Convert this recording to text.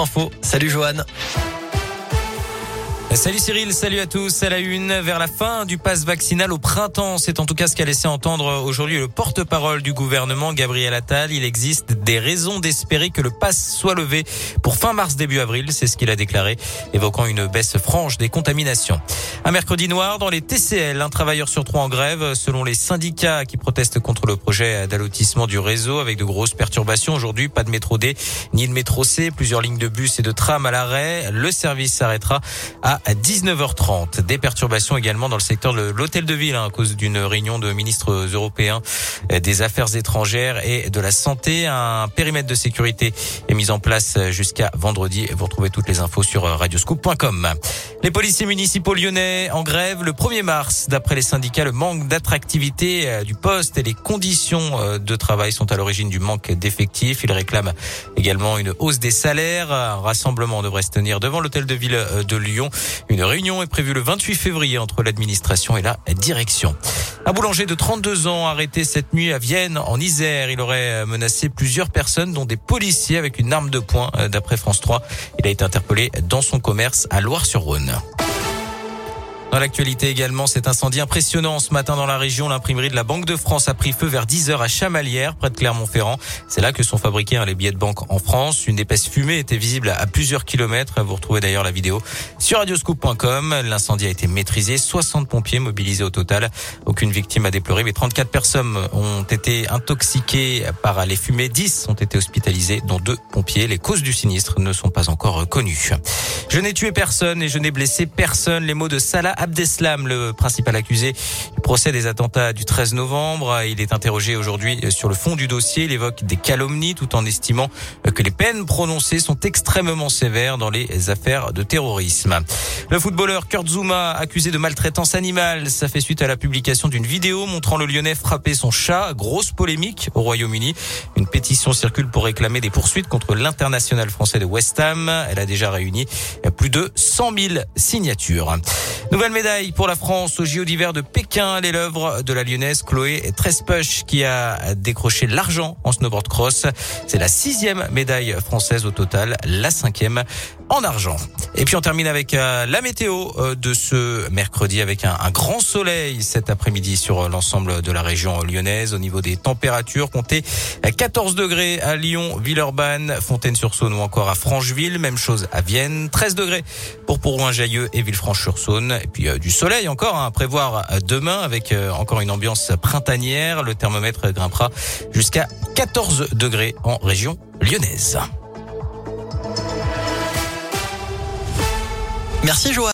Info. Salut Johan. Salut Cyril, salut à tous. À la une, vers la fin du pass vaccinal au printemps, c'est en tout cas ce qu'a laissé entendre aujourd'hui le porte-parole du gouvernement, Gabriel Attal. Il existe des raisons d'espérer que le pass soit levé pour fin mars, début avril. C'est ce qu'il a déclaré, évoquant une baisse franche des contaminations. Un mercredi noir dans les TCL, un travailleur sur trois en grève, selon les syndicats qui protestent contre le projet d'allotissement du réseau avec de grosses perturbations. Aujourd'hui, pas de métro D ni de métro C, plusieurs lignes de bus et de tram à l'arrêt. Le service s'arrêtera à à 19h30. Des perturbations également dans le secteur de l'hôtel de ville hein, à cause d'une réunion de ministres européens des affaires étrangères et de la santé. Un périmètre de sécurité est mis en place jusqu'à vendredi. Vous retrouvez toutes les infos sur radioscoop.com. Les policiers municipaux lyonnais en grève le 1er mars. D'après les syndicats, le manque d'attractivité euh, du poste et les conditions euh, de travail sont à l'origine du manque d'effectifs. Ils réclament également une hausse des salaires. Un rassemblement devrait se tenir devant l'hôtel de ville euh, de Lyon. Une réunion est prévue le 28 février entre l'administration et la direction. Un boulanger de 32 ans arrêté cette nuit à Vienne, en Isère. Il aurait menacé plusieurs personnes, dont des policiers avec une arme de poing. D'après France 3, il a été interpellé dans son commerce à Loire-sur-Rhône. Dans l'actualité également, cet incendie impressionnant ce matin dans la région. L'imprimerie de la Banque de France a pris feu vers 10 heures à Chamalières, près de Clermont-Ferrand. C'est là que sont fabriqués hein, les billets de banque en France. Une épaisse fumée était visible à plusieurs kilomètres. Vous retrouvez d'ailleurs la vidéo sur radioscoop.com. L'incendie a été maîtrisé. 60 pompiers mobilisés au total. Aucune victime a déploré, mais 34 personnes ont été intoxiquées par les fumées. 10 ont été hospitalisées, dont deux pompiers. Les causes du sinistre ne sont pas encore connues. Je n'ai tué personne et je n'ai blessé personne. Les mots de Salah Abdeslam, le principal accusé du procès des attentats du 13 novembre. Il est interrogé aujourd'hui sur le fond du dossier. Il évoque des calomnies tout en estimant que les peines prononcées sont extrêmement sévères dans les affaires de terrorisme. Le footballeur Kurt Zuma, accusé de maltraitance animale, ça fait suite à la publication d'une vidéo montrant le Lyonnais frapper son chat. Grosse polémique au Royaume-Uni. Une pétition circule pour réclamer des poursuites contre l'international français de West Ham. Elle a déjà réuni plus de 100 000 signatures. Nouvelle médaille pour la France au JO d'hiver de Pékin, l'œuvre de la lyonnaise Chloé Trespuch qui a décroché l'argent en snowboard cross. C'est la sixième médaille française au total, la cinquième en argent. Et puis on termine avec euh, la météo euh, de ce mercredi avec un, grand soleil cet après-midi sur l'ensemble de la région lyonnaise. Au niveau des températures, comptez 14 degrés à Lyon, Villeurbanne, Fontaine-sur-Saône ou encore à Francheville. Même chose à Vienne, 13 degrés pour Prouin-Jailleux et Villefranche-sur-Saône. Et puis euh, du soleil encore hein, à prévoir demain avec encore une ambiance printanière. Le thermomètre grimpera jusqu'à 14 degrés en région lyonnaise. Merci Joanne.